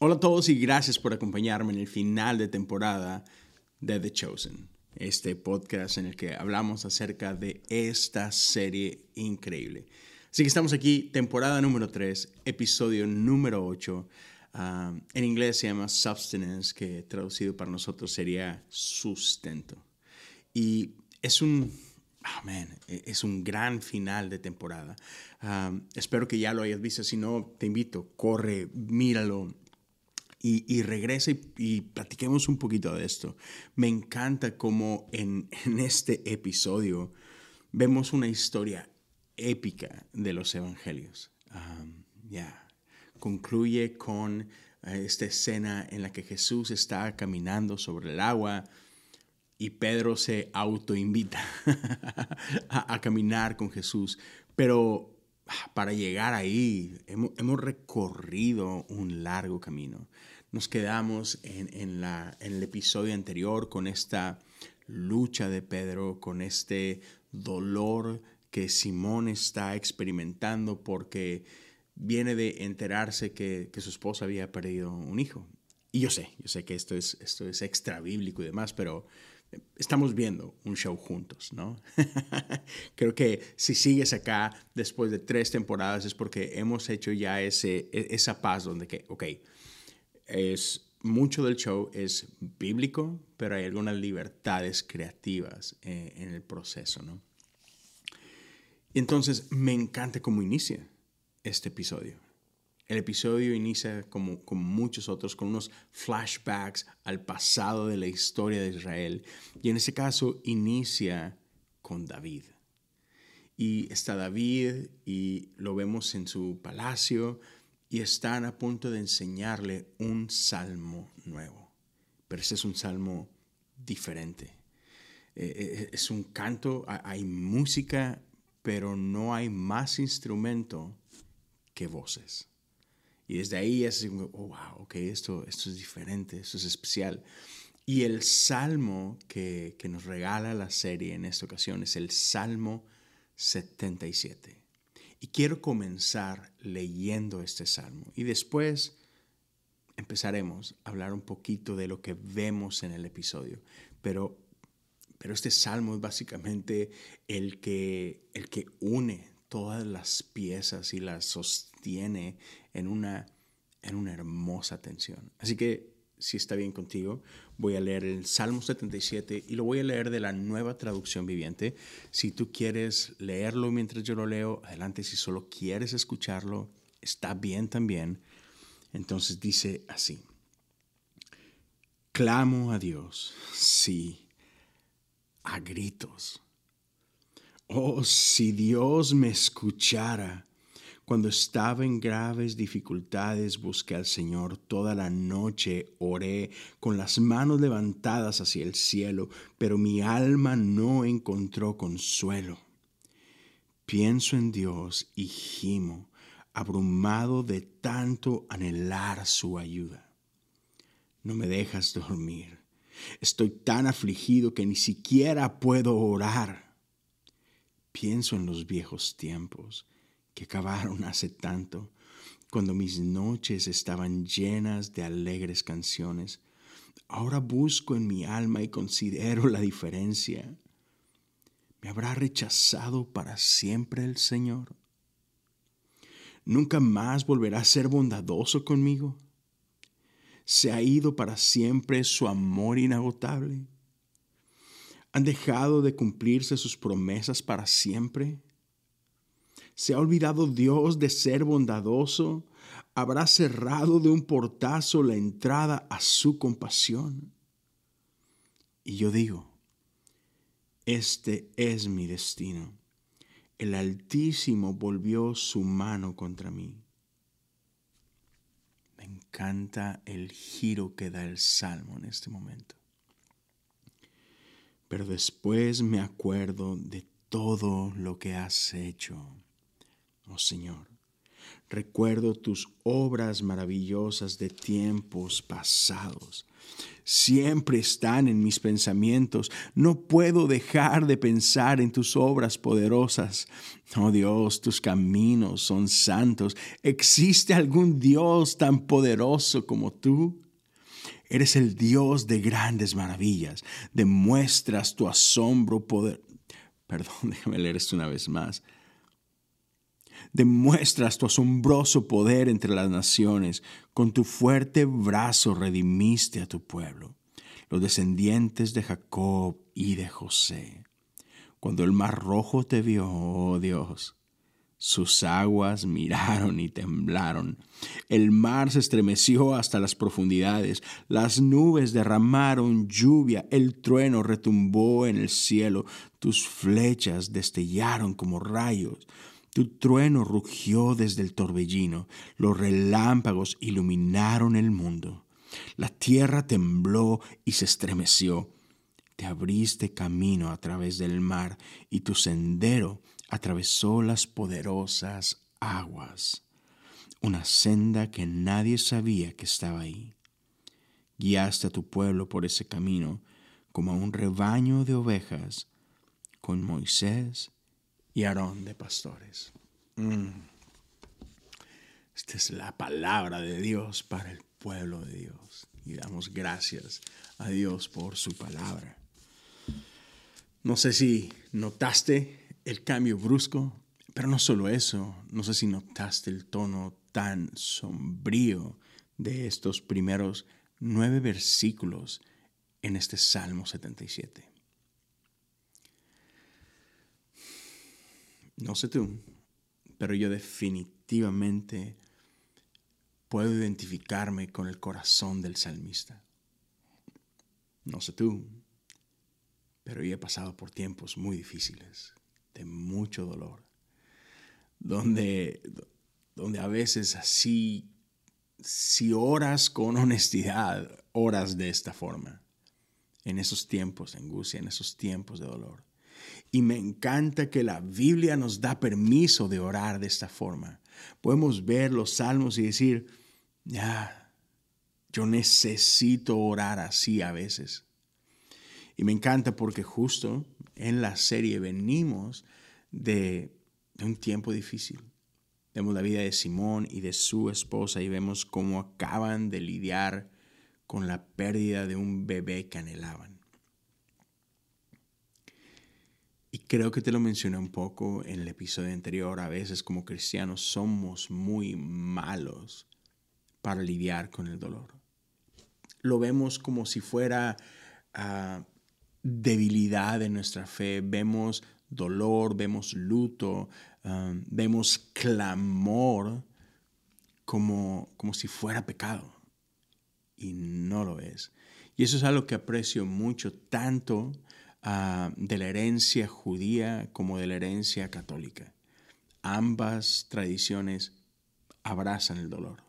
Hola a todos y gracias por acompañarme en el final de temporada de The Chosen, este podcast en el que hablamos acerca de esta serie increíble. Así que estamos aquí, temporada número 3, episodio número 8. Ah, en inglés se llama Substance, que traducido para nosotros sería sustento. Y es un, oh es un gran final de temporada. Ah, espero que ya lo hayas visto, si no, te invito, corre, míralo y, y regresa y, platiquemos un poquito de esto. Me encanta cómo en, este episodio vemos una historia épica de los evangelios. ya, concluye con eh, esta escena en la que Jesús está caminando sobre el agua y Pedro se autoinvita a, a caminar con Jesús. Pero ah, para llegar ahí hemos recorrido un largo camino nos quedamos en, el episodio anterior con esta lucha de Pedro, con este dolor que Simón está experimentando porque viene de enterarse que, su esposa había perdido un hijo. Y yo sé, yo sé que esto es, esto es extra bíblico y demás, pero estamos viendo un show juntos, ¿no? Creo que si sigues acá después de tres temporadas es porque hemos hecho ya ese, e, esa paz donde que, ok, es mucho del show es bíblico, pero hay algunas libertades creativas eh, en el proceso, ¿no? Entonces me encanta cómo inicia este episodio. El episodio inicia como, como muchos otros con unos flashbacks al pasado de la historia de Israel. Y en ese caso inicia con David. Y está David y lo vemos en su palacio y están a punto de enseñarle un salmo nuevo. Pero ese es un salmo diferente. Eh, eh, es un canto, hay música, pero no hay más instrumento que voces. Y desde ahí es oh, wow, ok, esto, esto es diferente, esto es especial. Y el salmo que, que nos regala la serie en esta ocasión es el Salmo 77. Y quiero comenzar leyendo este salmo y después empezaremos a hablar un poquito de lo que vemos en el episodio. Pero, pero este salmo es básicamente el que, el que une todas las piezas y las sostiene en una, en una hermosa tensión. Así que si está bien contigo, voy a leer el Salmo 77 y lo voy a leer de la nueva traducción viviente. Si tú quieres leerlo mientras yo lo leo, adelante. Si solo quieres escucharlo, está bien también. Entonces dice así. Clamo a Dios, sí, a gritos. Oh, si Dios me escuchara cuando estaba en graves dificultades busqué al Señor toda la noche, oré con las manos levantadas hacia el cielo, pero mi alma no encontró consuelo. Pienso en Dios y gimo, abrumado de tanto anhelar su ayuda. No me dejas dormir. Estoy tan afligido que ni siquiera puedo orar. Pienso en los viejos tiempos que acabaron hace tanto, cuando mis noches estaban llenas de alegres canciones. Ahora busco en mi alma y considero la diferencia. ¿Me habrá rechazado para siempre el Señor? ¿Nunca más volverá a ser bondadoso conmigo? ¿Se ha ido para siempre su amor inagotable? ¿Han dejado de cumplirse sus promesas para siempre? ¿Se ha olvidado Dios de ser bondadoso? ¿Habrá cerrado de un portazo la entrada a su compasión? Y yo digo, este es mi destino. El Altísimo volvió su mano contra mí. Me encanta el giro que da el Salmo en este momento. Pero después me acuerdo de todo lo que has hecho oh Señor. Recuerdo tus obras maravillosas de tiempos pasados. Siempre están en mis pensamientos. No puedo dejar de pensar en tus obras poderosas. Oh Dios, tus caminos son santos. ¿Existe algún Dios tan poderoso como tú? Eres el Dios de grandes maravillas. Demuestras tu asombro, poder. Perdón, déjame leer esto una vez más demuestras tu asombroso poder entre las naciones. Con tu fuerte brazo redimiste a tu pueblo, los descendientes de Jacob y de José. Cuando el mar rojo te vio, oh Dios, sus aguas miraron y temblaron. El mar se estremeció hasta las profundidades. Las nubes derramaron lluvia. El trueno retumbó en el cielo. Tus flechas destellaron como rayos. Tu trueno rugió desde el torbellino, los relámpagos iluminaron el mundo. La tierra tembló y se estremeció. Te abriste camino a través del mar y tu sendero atravesó las poderosas aguas, una senda que nadie sabía que estaba ahí. Guiaste a tu pueblo por ese camino como a un rebaño de ovejas con Moisés y Aarón de pastores. Mm. Esta es la palabra de Dios para el pueblo de Dios. Y damos gracias a Dios por su palabra. No sé si notaste el cambio brusco, pero no solo eso, no sé si notaste el tono tan sombrío de estos primeros nueve versículos en este Salmo 77. No sé tú, pero yo definitivamente puedo identificarme con el corazón del salmista. No sé tú, pero yo he pasado por tiempos muy difíciles, de mucho dolor, donde, donde a veces así, si oras con honestidad, oras de esta forma, en esos tiempos de angustia, en esos tiempos de dolor y me encanta que la Biblia nos da permiso de orar de esta forma. Podemos ver los salmos y decir, ya, yo necesito orar así a veces. Y me encanta porque justo en la serie venimos de, de un tiempo difícil. Vemos la vida de Simón y de su esposa y vemos cómo acaban de lidiar con la pérdida de un bebé que anhelaban. Y creo que te lo mencioné un poco en el episodio anterior. A veces como cristianos somos muy malos para lidiar con el dolor. Lo vemos como si fuera ah, debilidad en nuestra fe. Vemos dolor, vemos luto, ah, vemos clamor como, como si fuera pecado. Y no lo es. Y eso es algo que aprecio mucho, tanto Ah, de la herencia judía como de la herencia católica. Ambas tradiciones abrazan el dolor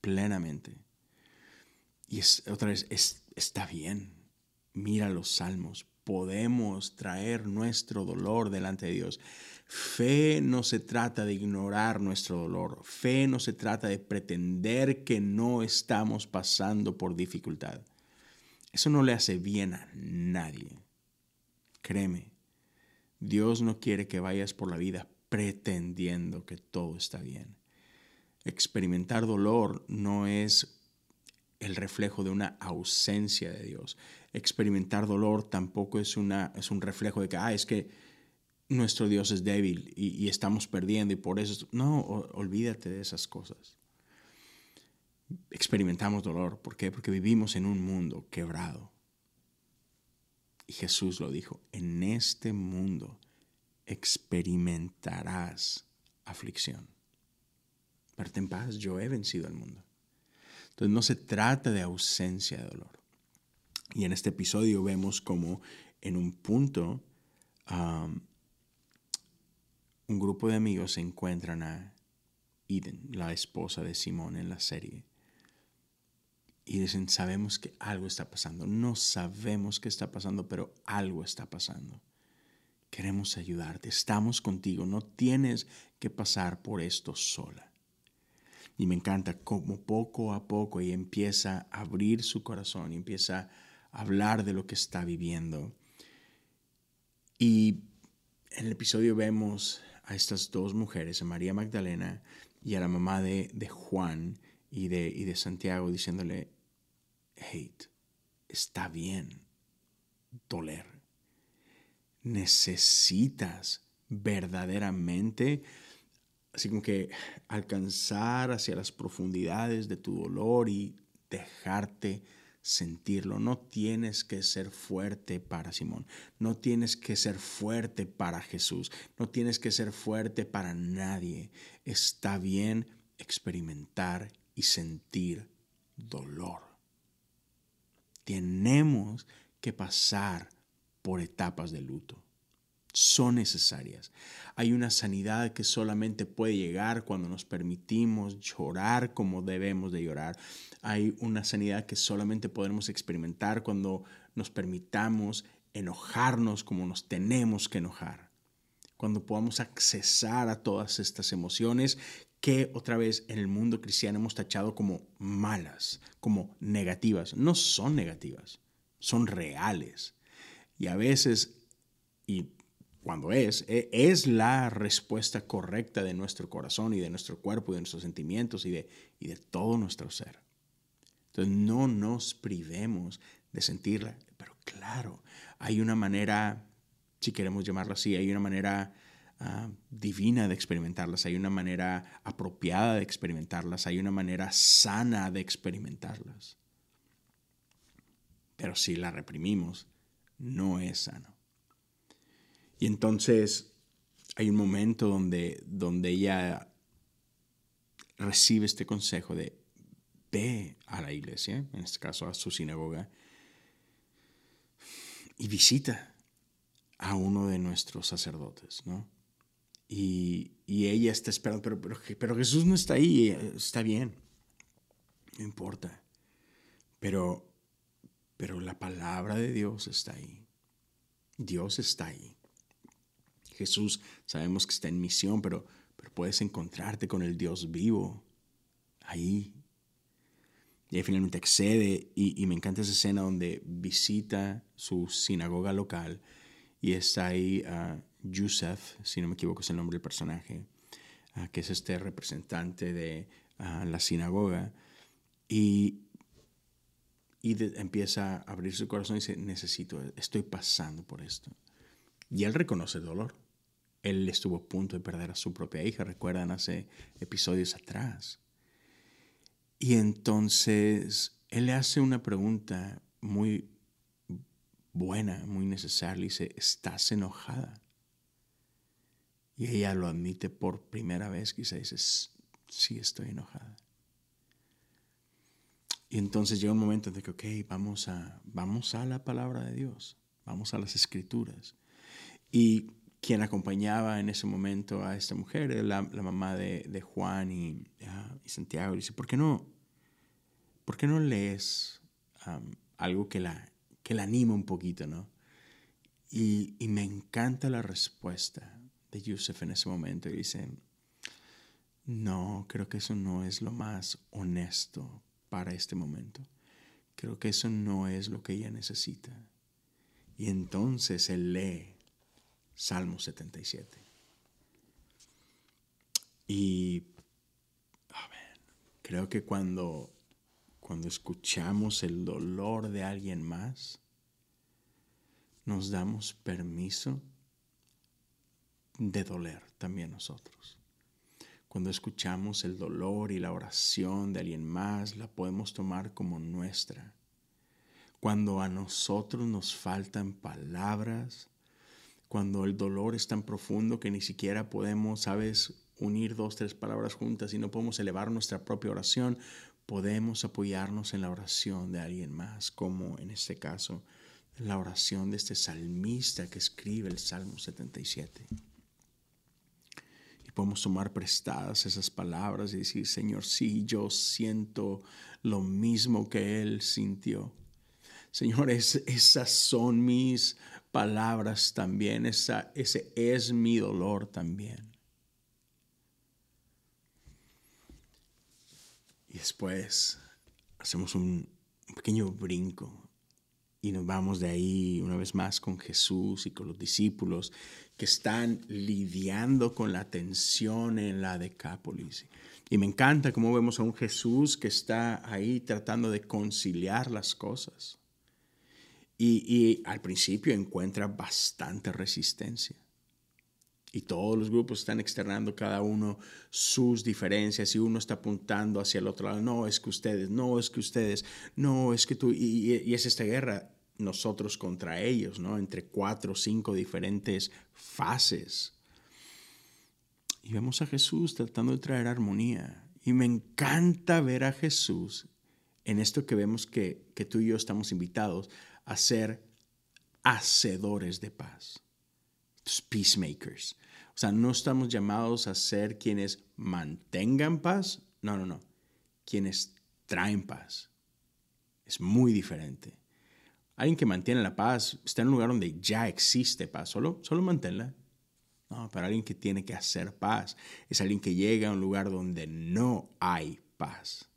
plenamente. Y es, otra vez, está bien. Mira los salmos. Podemos traer nuestro dolor delante de Dios. Fe no se trata de ignorar nuestro dolor. Fe no se trata de pretender que no estamos pasando por dificultad. Eso no le hace bien a nadie. Créeme, Dios no quiere que vayas por la vida pretendiendo que todo está bien. Experimentar dolor no es el reflejo de una ausencia de Dios. Experimentar dolor tampoco es, una, es un reflejo de que, ah, es que nuestro Dios es débil y, y estamos perdiendo y por eso... No, olvídate de esas cosas experimentamos dolor. ¿Por qué? Porque vivimos en un mundo quebrado. Y Jesús lo dijo, en este mundo experimentarás aflicción. Pero ten paz, yo he vencido al mundo. Entonces no se trata de ausencia de dolor. Y en este episodio vemos como en un punto un grupo de amigos se encuentran a Eden, la esposa de Simón en la serie y dicen, sabemos que algo está pasando. No sabemos qué está pasando, pero algo está pasando. queremos ayudarte, estamos contigo, no tienes que pasar por esto sola. Y me encanta cómo poco a poco ella empieza a abrir su corazón y empieza a hablar de lo que está viviendo. Y en el episodio vemos a estas dos mujeres, a María Magdalena y a la mamá de, Juan y de, y de Santiago, diciéndole, hate, está bien doler. Necesitas verdaderamente, así como que alcanzar hacia las profundidades de tu dolor y dejarte sentirlo. No tienes que ser fuerte para Simón. No tienes que ser fuerte para Jesús. No tienes que ser fuerte para nadie. Está bien experimentar y sentir dolor. Tenemos que pasar por etapas de luto. Son necesarias. Hay una sanidad que solamente puede llegar cuando nos permitimos llorar como debemos de llorar. Hay una sanidad que solamente podremos experimentar cuando nos permitamos enojarnos como nos tenemos que enojar. Cuando podamos accesar a todas estas emociones que otra vez en el mundo cristiano hemos tachado como malas, como negativas. No son negativas, son reales. Y a veces, y cuando es, e, es la respuesta correcta de nuestro corazón y de nuestro cuerpo y de nuestros sentimientos y de, y de todo nuestro ser. Entonces no nos privemos de sentirla, pero claro, hay una manera, si queremos llamarlo así, hay una manera ah, divina de experimentarlas, hay una manera apropiada de experimentarlas, hay una manera sana de experimentarlas. Pero si la reprimimos, no es sano. Y entonces hay un momento donde, donde ella recibe este consejo de ve a la iglesia, en este caso a su sinagoga, y visita a uno de nuestros sacerdotes, ¿no? Y, ella está esperando, pero, pero, pero Jesús no está ahí, está bien, no importa. Pero pero la palabra de Dios está ahí. Dios está ahí. Jesús sabemos que está en misión, pero, pero puedes encontrarte con el Dios vivo ahí. Y ahí finalmente accede y, me encanta esa escena donde visita su sinagoga local y está ahí uh, Yusef, si no me equivoco es el nombre del personaje, ah, que es este representante de ah, la sinagoga. Y, y empieza a abrir su corazón y dice, necesito, estoy pasando por esto. Y él reconoce el dolor. Él estuvo a punto de perder a su propia hija, recuerdan hace episodios atrás. Y entonces él le hace una pregunta muy buena, muy necesaria. dice, ¿estás enojada? Y ella lo admite por primera vez, quizá dice, sí estoy enojada. Y entonces llega un momento en que, ok, vamos a, vamos a la palabra de Dios, vamos a las escrituras. Y quien acompañaba en ese momento a esta mujer la, mamá de, Juan y, y, Santiago. dice, ¿por qué no, por qué no lees algo que la, que la anima un poquito, no? Y, me encanta la respuesta de Yusef en ese momento. Y dice, no, creo que eso no es lo más honesto para este momento. Creo que eso no es lo que ella necesita. Y entonces él lee Salmo 77. Y creo que cuando, cuando escuchamos el dolor de alguien más, nos damos permiso de doler también nosotros. Cuando escuchamos el dolor y la oración de alguien más, la podemos tomar como nuestra. Cuando a nosotros nos faltan palabras, cuando el dolor es tan profundo que ni siquiera podemos, sabes, unir dos, tres palabras juntas y no podemos elevar nuestra propia oración, podemos apoyarnos en la oración de alguien más, como en este caso la oración de este salmista que escribe el Salmo 77 podemos tomar prestadas esas palabras y decir, Señor, sí, yo siento lo mismo que Él sintió. Señores, esas son mis palabras también, esa, ese es mi dolor también. Y después hacemos un, pequeño brinco y nos vamos de ahí una vez más con Jesús y con los discípulos que están lidiando con la tensión en la Decápolis. Y me encanta cómo vemos a un Jesús que está ahí tratando de conciliar las cosas. Y, y al principio encuentra bastante resistencia. Y todos los grupos están externando cada uno sus diferencias y uno está apuntando hacia el otro lado. No, es que ustedes, no, es que ustedes, no, es que tú. Y, es esta guerra nosotros contra ellos, ¿no? Entre cuatro o cinco diferentes fases. Y vemos a Jesús tratando de traer armonía. Y me encanta ver a Jesús en esto que vemos que, que tú y yo estamos invitados a ser hacedores de paz peacemakers. O sea, no estamos llamados a ser quienes mantengan paz, no, no, no, quienes traen paz. Es muy diferente. Alguien que mantiene la paz está en un lugar donde ya existe paz, solo, solo manténla. No, para alguien que tiene que hacer paz es alguien que llega a un lugar donde no hay paz.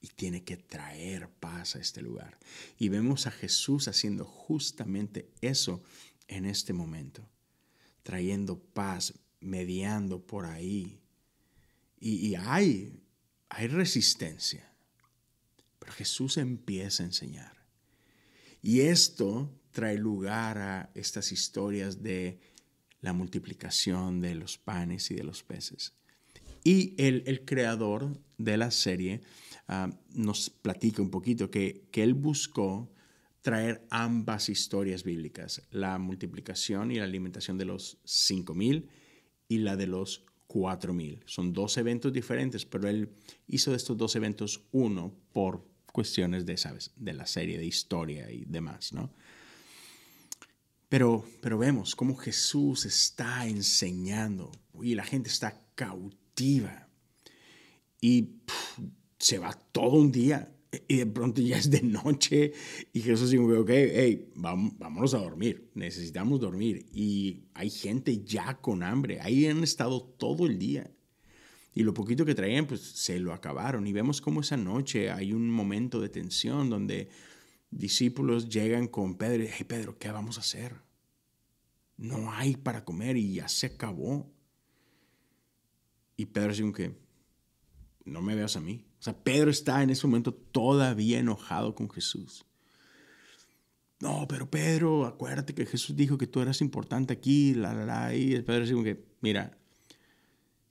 Y tiene que traer paz a este lugar. Y vemos a Jesús haciendo justamente eso en este momento, trayendo paz, mediando por ahí. Y, hay, hay resistencia, pero Jesús empieza a enseñar. Y esto trae lugar a estas historias de la multiplicación de los panes y de los peces. Y el, creador de la serie ah, nos platica un poquito que, que él buscó traer ambas historias bíblicas, la multiplicación y la alimentación de los 5.000 y la de los 4.000. Son dos eventos diferentes, pero él hizo de estos dos eventos uno por cuestiones de, de la serie, de historia y demás, ¿no? Pero, pero vemos cómo Jesús está enseñando y la gente está cautiva y se va todo un día y de pronto ya es de noche y Jesús dice, ok, hey, vámonos a dormir, necesitamos dormir. Y hay gente ya con hambre, ahí han estado todo el día. Y lo poquito que traían, pues se lo acabaron. Y vemos cómo esa noche hay un momento de tensión donde discípulos llegan con Pedro y hey Pedro, ¿qué vamos a hacer? No hay para comer y ya se acabó. Y Pedro dice que no me veas a mí, sea, Pedro está en ese momento todavía enojado con Jesús. No, pero Pedro, acuérdate que Jesús dijo que tú eras importante aquí, la, la, la. Y Pedro dice que, mira,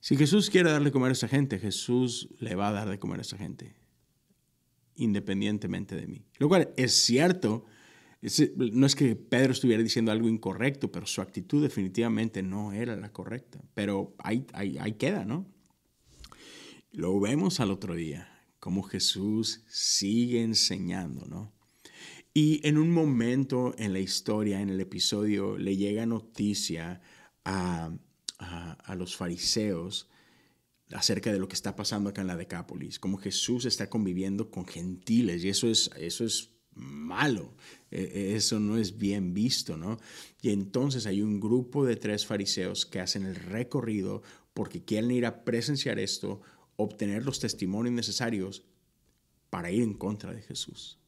si Jesús quiere darle comer a esa gente, Jesús le va a dar de comer a esa gente, independientemente de mí. Lo cual es cierto, no es que Pedro estuviera diciendo algo incorrecto, pero su actitud definitivamente no era la correcta. Pero ahí, ahí, ahí queda, ¿no? Lo vemos al otro día, como Jesús sigue enseñando, ¿no? Y en un momento en la historia, en el episodio, le llega noticia a, a, los fariseos acerca de lo que está pasando acá en la Decápolis, como Jesús está conviviendo con gentiles y eso es, eso es malo, e, e, eso no es bien visto, ¿no? Y entonces hay un grupo de tres fariseos que hacen el recorrido porque quieren ir a presenciar esto obtener los testimonios necesarios para ir en contra de Jesús.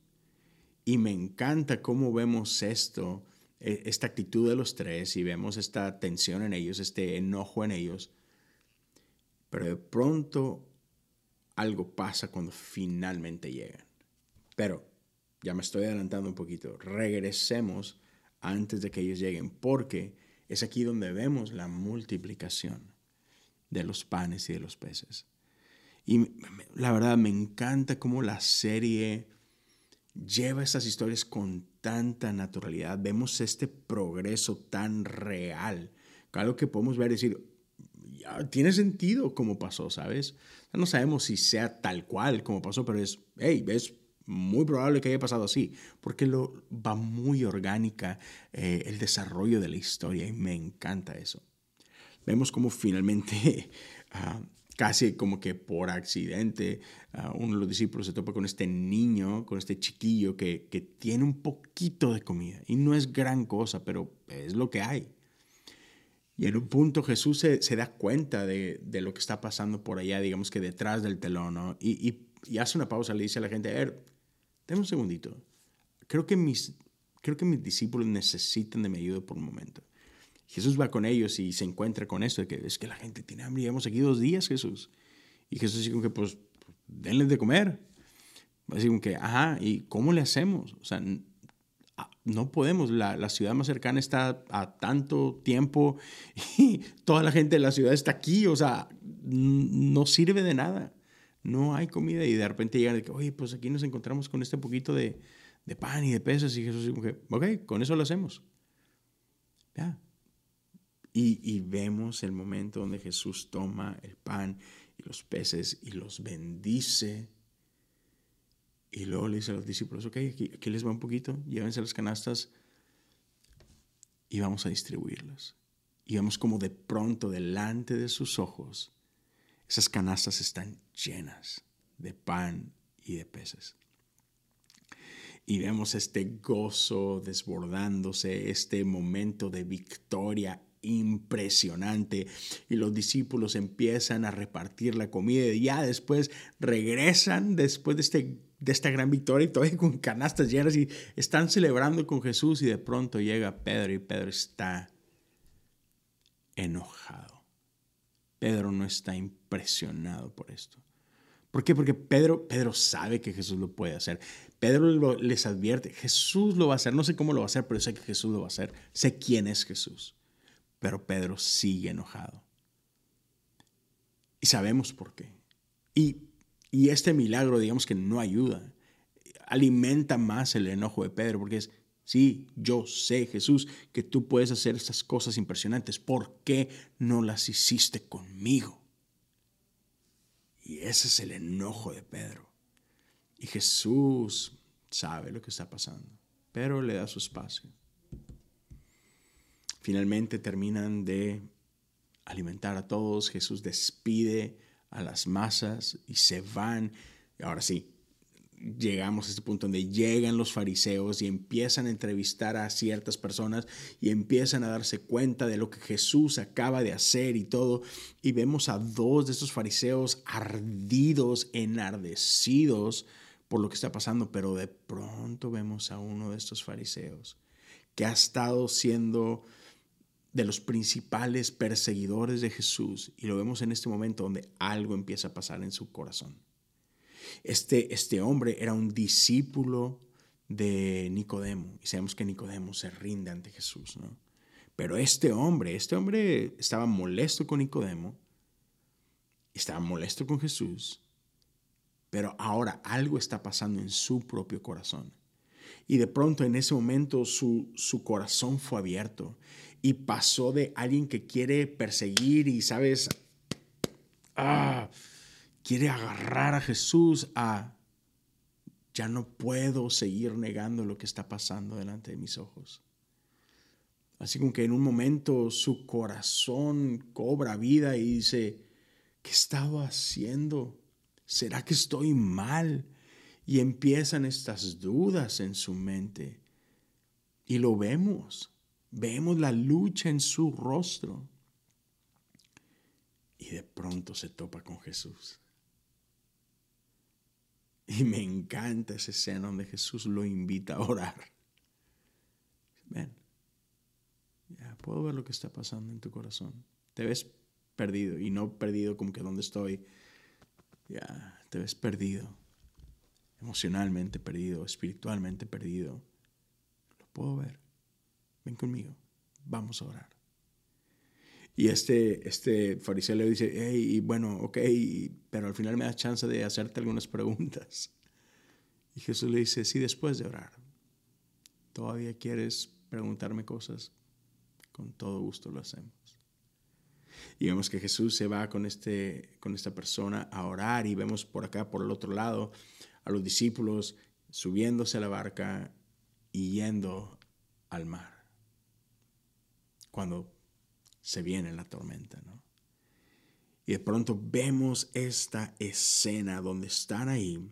Y me encanta cómo vemos esto, e, esta actitud de los tres y vemos esta tensión en ellos, este enojo en ellos. Pero de pronto algo pasa cuando finalmente llegan. Pero ya me estoy adelantando un poquito. Regresemos antes de que ellos lleguen, porque es aquí donde vemos la multiplicación de los panes y de los peces. Y la verdad me encanta cómo la serie lleva esas historias con tanta naturalidad. Vemos este progreso tan real. Algo que podemos ver y decir, ya, tiene sentido cómo pasó, ¿sabes? No sabemos si sea tal cual como pasó, pero es, hey, es muy probable que haya pasado así, porque lo, va muy orgánica eh, el desarrollo de la historia y me encanta eso. Vemos cómo finalmente ah, casi como que por accidente, uno de los discípulos se topa con este niño, con este chiquillo que, que, tiene un poquito de comida. Y no es gran cosa, pero es lo que hay. Y en un punto Jesús se, se da cuenta de, de, lo que está pasando por allá, digamos que detrás del telón, ¿no? y, y, y, hace una pausa, le dice a la gente, a ver, denme un segundito. Creo que mis, creo que mis discípulos necesitan de mi ayuda por un momento. Jesús va con ellos y se encuentra con esto de que es que la gente tiene hambre llevamos aquí dos días, Jesús. Y Jesús dice que, pues, denles de comer. Así como que, ajá, ¿y cómo le hacemos? O sea, no podemos, la, la, ciudad más cercana está a tanto tiempo y toda la gente de la ciudad está aquí, o sea, no sirve de nada, no hay comida y de repente llegan de que, oye, pues aquí nos encontramos con este poquito de, de pan y de peces y Jesús dice, ok, con eso lo hacemos. Ya, y, vemos el momento donde Jesús toma el pan y los peces y los bendice. Y luego le dice a los discípulos, ok, aquí, aquí les va un poquito, llévense las canastas y vamos a distribuirlas. Y vemos como de pronto delante de sus ojos esas canastas están llenas de pan y de peces. Y vemos este gozo desbordándose, este momento de victoria impresionante. Y los discípulos empiezan a repartir la comida y ya después regresan después de, este, de esta gran victoria y todavía con canastas llenas y están celebrando con Jesús y de pronto llega Pedro y Pedro está enojado. Pedro no está impresionado por esto. ¿Por qué? Porque Pedro, Pedro sabe que Jesús lo puede hacer. Pedro les advierte, Jesús lo va a hacer. No sé cómo lo va a hacer, pero sé que Jesús lo va a hacer. Sé quién es Jesús. Pero Pedro sigue enojado. Y sabemos por qué. Y, y este milagro, digamos que no ayuda. Alimenta más el enojo de Pedro, porque es, sí, yo sé, Jesús, que tú puedes hacer estas cosas impresionantes. ¿Por qué no las hiciste conmigo? Y ese es el enojo de Pedro. Y Jesús sabe lo que está pasando, pero le da su espacio. Finalmente terminan de alimentar a todos, Jesús despide a las masas y se van. Ahora sí, llegamos a este punto donde llegan los fariseos y empiezan a entrevistar a ciertas personas y empiezan a darse cuenta de lo que Jesús acaba de hacer y todo. Y vemos a dos de estos fariseos ardidos, enardecidos por lo que está pasando, pero de pronto vemos a uno de estos fariseos que ha estado siendo de los principales perseguidores de Jesús y lo vemos en este momento donde algo empieza a pasar en su corazón. Este, este hombre era un discípulo de Nicodemo y sabemos que Nicodemo se rinde ante Jesús, ¿no? Pero este hombre, este hombre estaba molesto con Nicodemo, estaba molesto con Jesús, pero ahora algo está pasando en su propio corazón. Y de pronto en ese momento su, su corazón fue abierto y pasó de alguien que quiere perseguir y, sabes, ah, quiere agarrar a Jesús a, ya no puedo seguir negando lo que está pasando delante de mis ojos. Así como que en un momento su corazón cobra vida y dice, ¿qué estaba haciendo? ¿Será que estoy mal? Y empiezan estas dudas en su mente. Y lo vemos. Vemos la lucha en su rostro. Y de pronto se topa con Jesús. Y me encanta esa escena donde Jesús lo invita a orar. Ven, ya puedo ver lo que está pasando en tu corazón. Te ves perdido y no perdido como que donde estoy. Ya, te ves perdido. Emocionalmente perdido, espiritualmente perdido. Lo puedo ver ven conmigo, vamos a orar. Y este, este fariseo le dice, hey, bueno, ok, pero al final me da chance de hacerte algunas preguntas. Y Jesús le dice, sí, después de orar. ¿Todavía quieres preguntarme cosas? Con todo gusto lo hacemos. Y vemos que Jesús se va con, este, con esta persona a orar y vemos por acá, por el otro lado, a los discípulos subiéndose a la barca y yendo al mar cuando se viene la tormenta. ¿no? Y de pronto vemos esta escena donde están ahí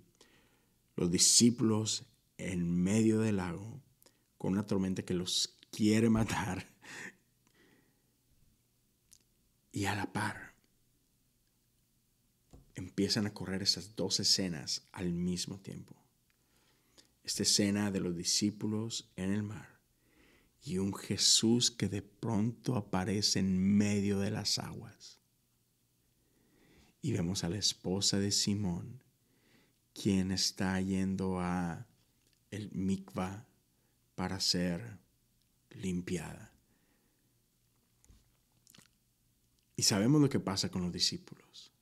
los discípulos en medio del lago con una tormenta que los quiere matar. Y a la par empiezan a correr esas dos escenas al mismo tiempo. Esta escena de los discípulos en el mar y un Jesús que de pronto aparece en medio de las aguas. Y vemos a la esposa de Simón, quien está yendo a el mikvah para ser limpiada. Y sabemos lo que pasa con los discípulos.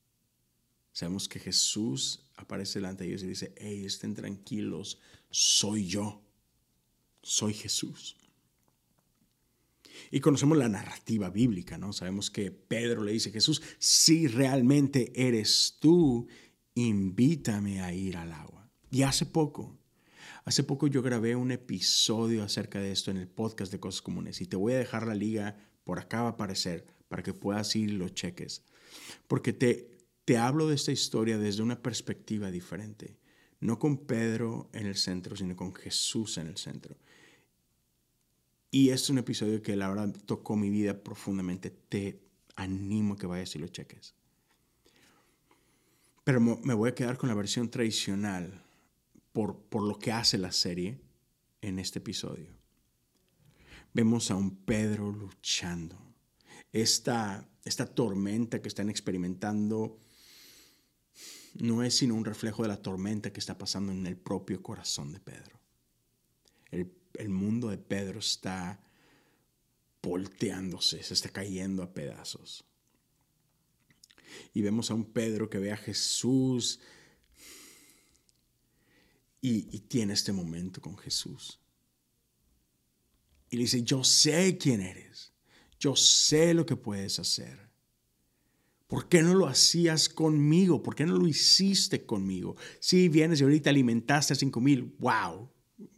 Sabemos que Jesús aparece delante de ellos y dice, hey, estén tranquilos, soy yo, soy Jesús. Y conocemos la narrativa bíblica, ¿no? Sabemos que Pedro le dice, Jesús, si realmente eres tú, invítame a ir al agua. Y hace poco, hace poco yo grabé un episodio acerca de esto en el podcast de Cosas Comunes y te voy a dejar la liga, por acá va a aparecer, para que puedas ir y lo cheques. Porque te, te hablo de esta historia desde una perspectiva diferente. No con Pedro en el centro, sino con Jesús en el centro. Y es un episodio que la verdad tocó mi vida profundamente. Te animo a que vayas y lo cheques. Pero me voy a quedar con la versión tradicional por, por lo que hace la serie en este episodio. Vemos a un Pedro luchando. Esta, esta tormenta que están experimentando no es sino un reflejo de la tormenta que está pasando en el propio corazón de Pedro. El, el mundo de Pedro está volteándose, se está cayendo a pedazos. Y vemos a un Pedro que ve a Jesús y, tiene este momento con Jesús. Y le dice, yo sé quién eres, yo sé lo que puedes hacer. ¿Por qué no lo hacías conmigo? ¿Por qué no lo hiciste conmigo? Si vienes y ahorita alimentaste a cinco mil, wow,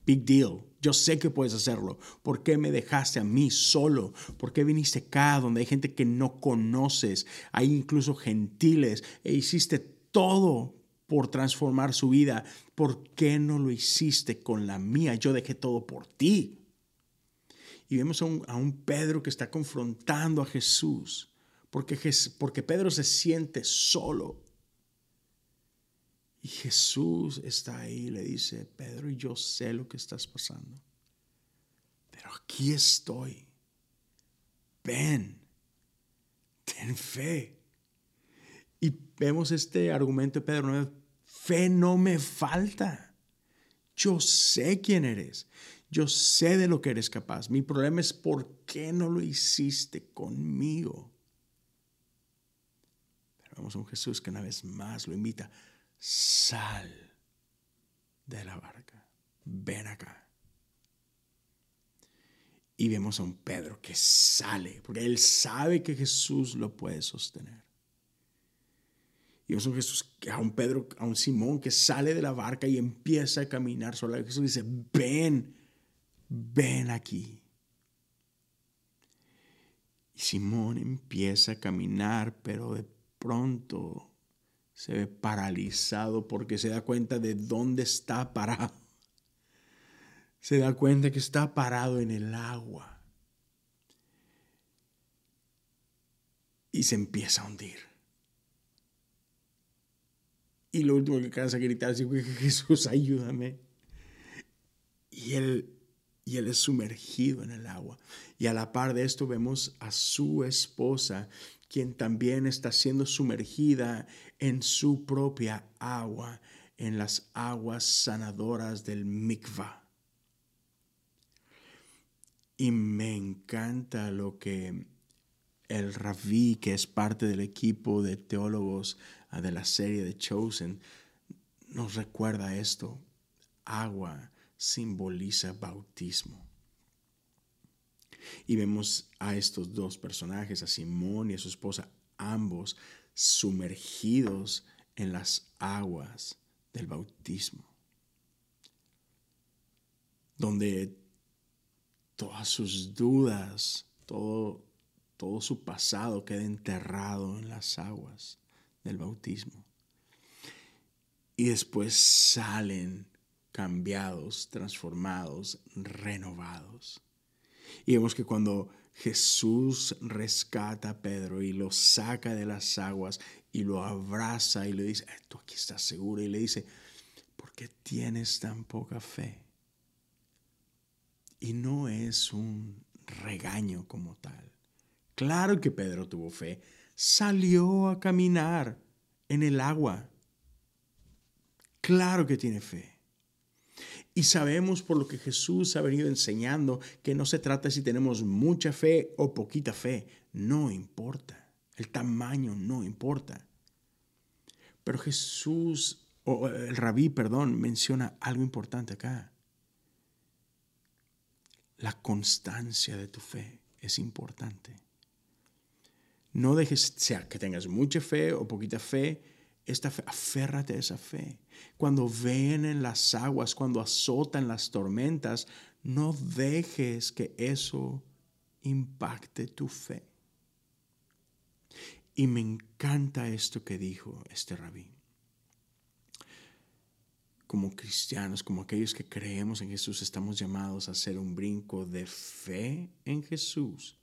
big deal. Yo sé que puedes hacerlo. ¿Por qué me dejaste a mí solo? ¿Por qué viniste acá donde hay gente que no conoces? Hay incluso gentiles e hiciste todo por transformar su vida. ¿Por qué no lo hiciste con la mía? Yo dejé todo por ti. Y vemos a un, Pedro que está confrontando a Jesús porque Pedro se siente solo. Y Jesús está ahí y le dice, Pedro, yo sé lo que estás pasando, pero aquí estoy. Ven, ten fe. Y vemos este argumento de Pedro, fe no me falta. Yo sé quién eres. Yo sé de lo que eres capaz. Mi problema es por qué no lo hiciste conmigo. Vemos a un Jesús que una vez más lo invita, sal de la barca, ven acá. Y vemos a un Pedro que sale, porque él sabe que Jesús lo puede sostener. Y vemos a un Jesús, a un Pedro, a un Simón que sale de la barca y empieza a caminar solo. Jesús dice, ven, ven aquí. Y Simón empieza a caminar, pero de pronto se ve paralizado porque se da cuenta de dónde está parado. Se da cuenta que está parado en el agua. Y se empieza a hundir. Y lo último que cansa gritar es, Jesús, ayúdame. Y él, y él es sumergido en el agua. Y a la par de esto vemos a su esposa quien también está siendo sumergida en su propia agua, en las aguas sanadoras del mikvah. Y me encanta lo que el rabí, que es parte del equipo de teólogos ah, de la serie de Chosen, nos recuerda esto. Agua simboliza bautismo. Y vemos a estos dos personajes, a Simón y a su esposa, ambos sumergidos en las aguas del bautismo, donde todas sus dudas, todo, todo su pasado queda enterrado en las aguas del bautismo. Y después salen cambiados, transformados, renovados. Y vemos que cuando Jesús rescata a Pedro y lo saca de las aguas y lo abraza y le dice, tú aquí estás seguro. Y le dice, ¿por qué tienes tan poca fe? Y no es un regaño como tal. Claro que Pedro tuvo fe. Salió a caminar en el agua. Claro que tiene fe. Y sabemos por lo que Jesús ha venido enseñando que no se trata si tenemos mucha fe o poquita fe. No importa. El tamaño no importa. Pero Jesús, o el rabí, perdón, menciona algo importante acá. La constancia de tu fe es importante. No dejes, sea que tengas mucha fe o poquita fe, esta fe, aférrate a esa fe. Cuando ven en las aguas, cuando azotan las tormentas, no dejes que eso impacte tu fe. Y me encanta esto que dijo este rabí. Como cristianos, como aquellos que creemos en Jesús, estamos llamados a hacer un brinco de fe en Jesús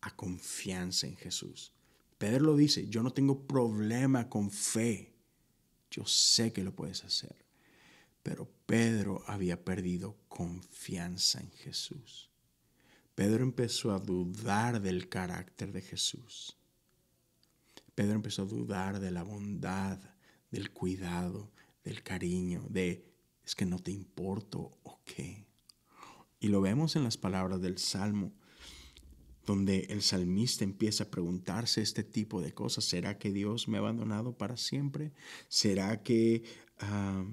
a confianza en Jesús. Pedro lo dice, yo no tengo problema con fe. Yo sé que lo puedes hacer. Pero Pedro había perdido confianza en Jesús. Pedro empezó a dudar del carácter de Jesús. Pedro empezó a dudar de la bondad, del cuidado, del cariño, de es que no te importo o qué. Y lo vemos en las palabras del Salmo donde el salmista empieza a preguntarse este tipo de cosas. ¿Será que Dios me ha abandonado para siempre? ¿Será que ah,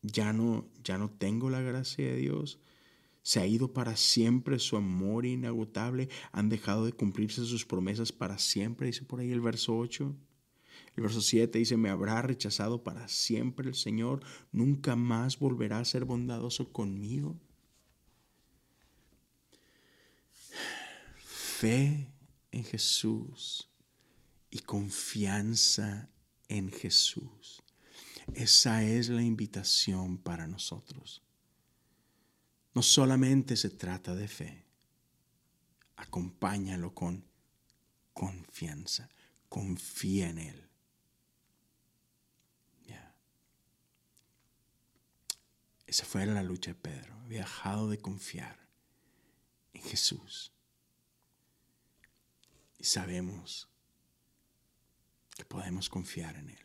ya, no, ya no tengo la gracia de Dios? ¿Se ha ido para siempre su amor inagotable? ¿Han dejado de cumplirse sus promesas para siempre? Dice por ahí el verso 8. El verso 7 dice, me habrá rechazado para siempre el Señor, nunca más volverá a ser bondadoso conmigo. Fe en Jesús y confianza en Jesús. Esa es la invitación para nosotros. No solamente se trata de fe, acompáñalo con confianza, confía en Él. Esa fue la lucha de Pedro. Había dejado de confiar en Jesús sabemos que podemos confiar en Él.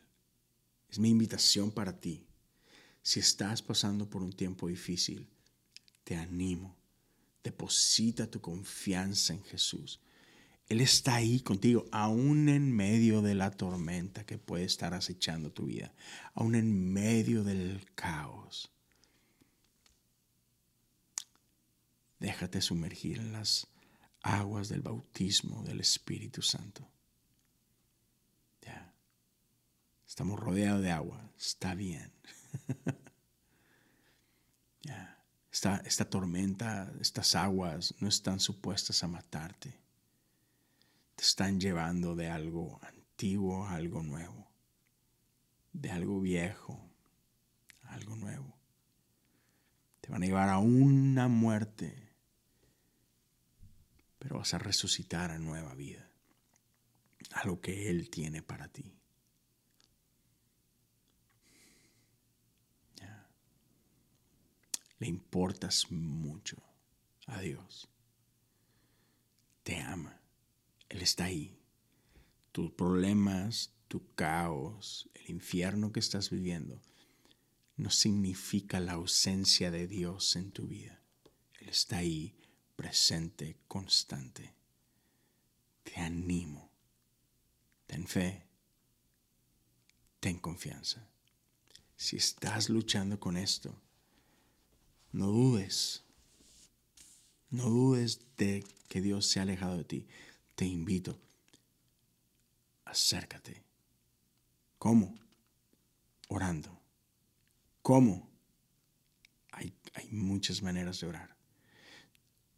Es mi invitación para ti. Si estás pasando por un tiempo difícil, te animo. Deposita tu confianza en Jesús. Él está ahí contigo, aún en medio de la tormenta que puede estar acechando tu vida, aún en medio del caos. Déjate sumergir en las aguas del bautismo del Espíritu Santo. Ya. Estamos rodeados de agua, está bien. ya. Esta, esta tormenta, estas aguas no están supuestas a matarte. Te están llevando de algo antiguo a algo nuevo, de algo viejo a algo nuevo. Te van a llevar a una muerte pero vas a resucitar a nueva vida, a lo que Él tiene para ti. Le importas mucho a Dios. Te ama. Él está ahí. Tus problemas, tu caos, el infierno que estás viviendo, no significa la ausencia de Dios en tu vida. Él está ahí presente, constante. Te animo. Ten fe. Ten confianza. Si estás luchando con esto, no dudes. No dudes de que Dios se ha alejado de ti. Te invito. Acércate. ¿Cómo? Orando. ¿Cómo? Hay, hay muchas maneras de orar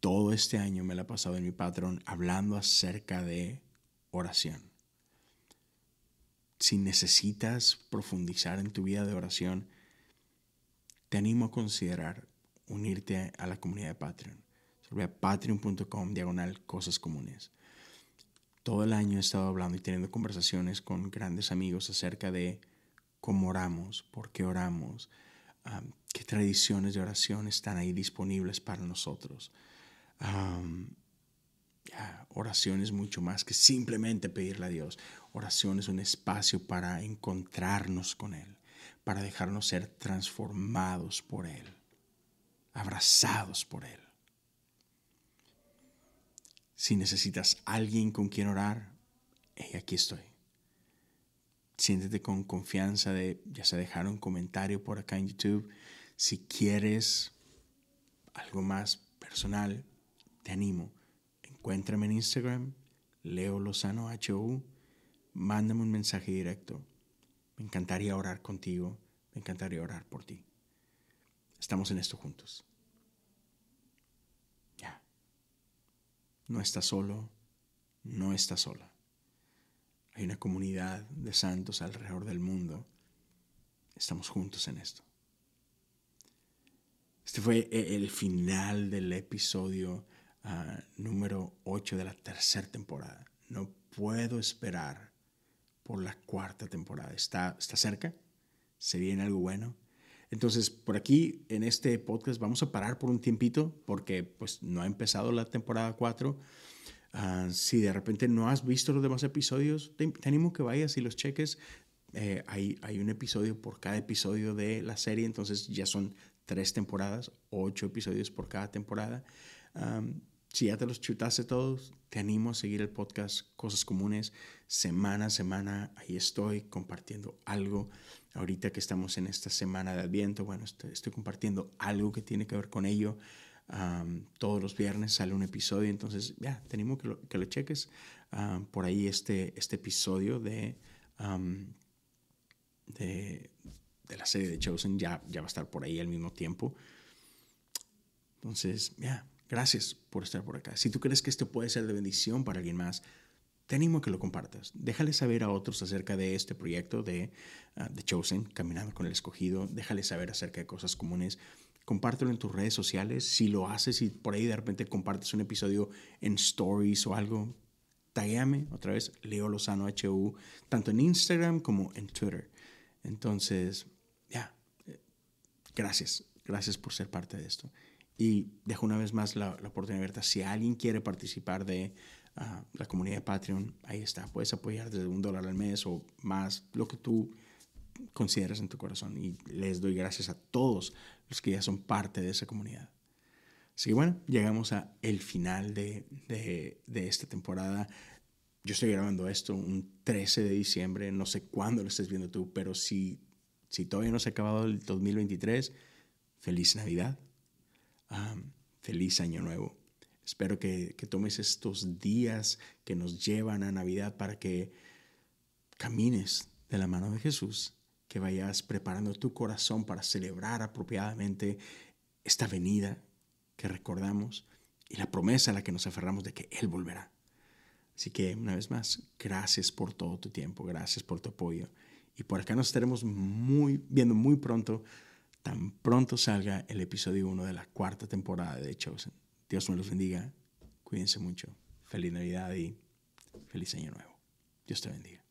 todo este año me la he pasado en mi patrón hablando acerca de oración. Si necesitas profundizar en tu vida de oración, te animo a considerar unirte a la comunidad de Patreon. Ve a patreon.com diagonal cosas comunes. Todo el año he estado hablando y teniendo conversaciones con grandes amigos acerca de cómo oramos, por qué oramos, qué tradiciones de oración están ahí disponibles para nosotros. Oración es mucho más que simplemente pedirle a Dios. Oración es un espacio para encontrarnos con Él, para dejarnos ser transformados por Él, abrazados por Él. Si necesitas alguien con quien orar, aquí estoy. Siéntete con confianza de, ya sea dejar un comentario por acá en YouTube. Si quieres algo más personal, te animo. Encuéntrame en Instagram, Leo Lozano HU. Mándame un mensaje directo. Me encantaría orar contigo. Me encantaría orar por ti. Estamos en esto juntos. No estás solo, no estás sola. Hay una comunidad de santos alrededor del mundo. Estamos juntos en esto. Este fue e, el final del episodio número 8 de la tercera temporada. No puedo esperar por la cuarta temporada. Está, está cerca, se viene algo bueno. Entonces, por aquí en este podcast vamos a parar por un tiempito porque pues no ha empezado la temporada 4. Ah, si de repente no has visto los demás episodios, te, animo que vayas y los cheques. Eh, hay, hay un episodio por cada episodio de la serie, entonces ya son tres temporadas, ocho episodios por cada temporada. Si ya te los chutaste todos, te animo a seguir el podcast Cosas Comunes semana a semana. Ahí estoy compartiendo algo ahorita que estamos en esta semana de Adviento, bueno, estoy, compartiendo algo que tiene que ver con ello. todos los viernes sale un episodio, entonces ya, tenemos que lo, que lo cheques. por ahí este, este episodio de, de, de, la serie de Chosen ya, ya va a estar por ahí al mismo tiempo. Entonces, ya, gracias por estar por acá. Si tú crees que esto puede ser de bendición para alguien más, te animo a que lo compartas. Déjale saber a otros acerca de este proyecto de The Chosen, Caminando con el Escogido. Déjale saber acerca de cosas comunes. Compártelo en tus redes sociales. Si lo haces y por ahí de repente compartes un episodio en stories o algo, taguéame otra vez, Leo Lozano HU, tanto en Instagram como en Twitter. Entonces, ya, eh, gracias. Gracias por ser parte de esto. Y dejo una vez más la, la oportunidad abierta. Si alguien quiere participar de la comunidad de Patreon, ahí está, puedes apoyar desde un dólar al mes o más, lo que tú consideras en tu corazón. Y les doy gracias a todos los que ya son parte de esa comunidad. Así que bueno, llegamos a el final de, de, de esta temporada. Yo estoy grabando esto un 13 de diciembre, no sé cuándo lo estés viendo tú, pero si, si todavía no se ha acabado el 2023, feliz Navidad, feliz Año Nuevo. Espero que, tomes estos días que nos llevan a Navidad para que camines de la mano de Jesús, que vayas preparando tu corazón para celebrar apropiadamente esta venida que recordamos y la promesa a la que nos aferramos de que Él volverá. Así que una vez más, gracias por todo tu tiempo, gracias por tu apoyo. Y por acá nos estaremos muy, viendo muy pronto, tan pronto salga el episodio 1 de la cuarta temporada de Chosen. Dios me los bendiga. Cuídense mucho. Feliz Navidad y feliz Año Nuevo. Dios te bendiga.